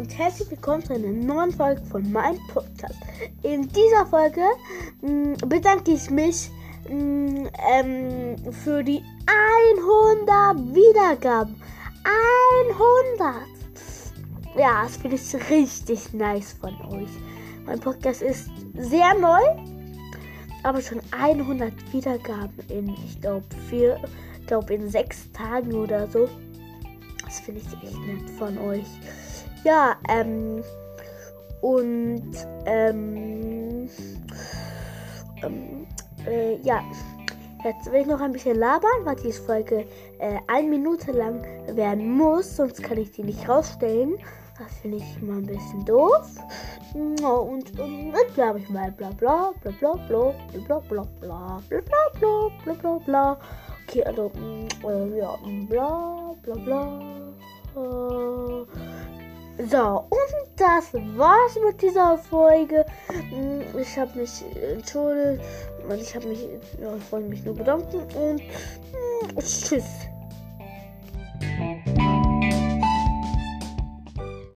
und herzlich willkommen zu einer neuen Folge von meinem Podcast. In dieser Folge mh, bedanke ich mich mh, ähm, für die 100 Wiedergaben. 100! Ja, das finde ich richtig nice von euch. Mein Podcast ist sehr neu, aber schon 100 Wiedergaben in, ich glaube, vier, in sechs Tagen oder so. Das finde ich echt nett von euch. Ja, ähm. Und, ähm. ähm äh, ja. Jetzt will ich noch ein bisschen labern, weil diese Folge äh, eine Minute lang werden muss, sonst kann ich die nicht rausstellen. Das finde ich mal ein bisschen doof. Und, und, und bla ich mal bla bla bla bla bla bla bla bla bla bla bla bla bla bla. Okay, also äh, ja, bla bla bla. So, und das war's mit dieser Folge. Ich habe mich entschuldigt ich habe mich, ja, ich wollte mich nur bedanken und tschüss.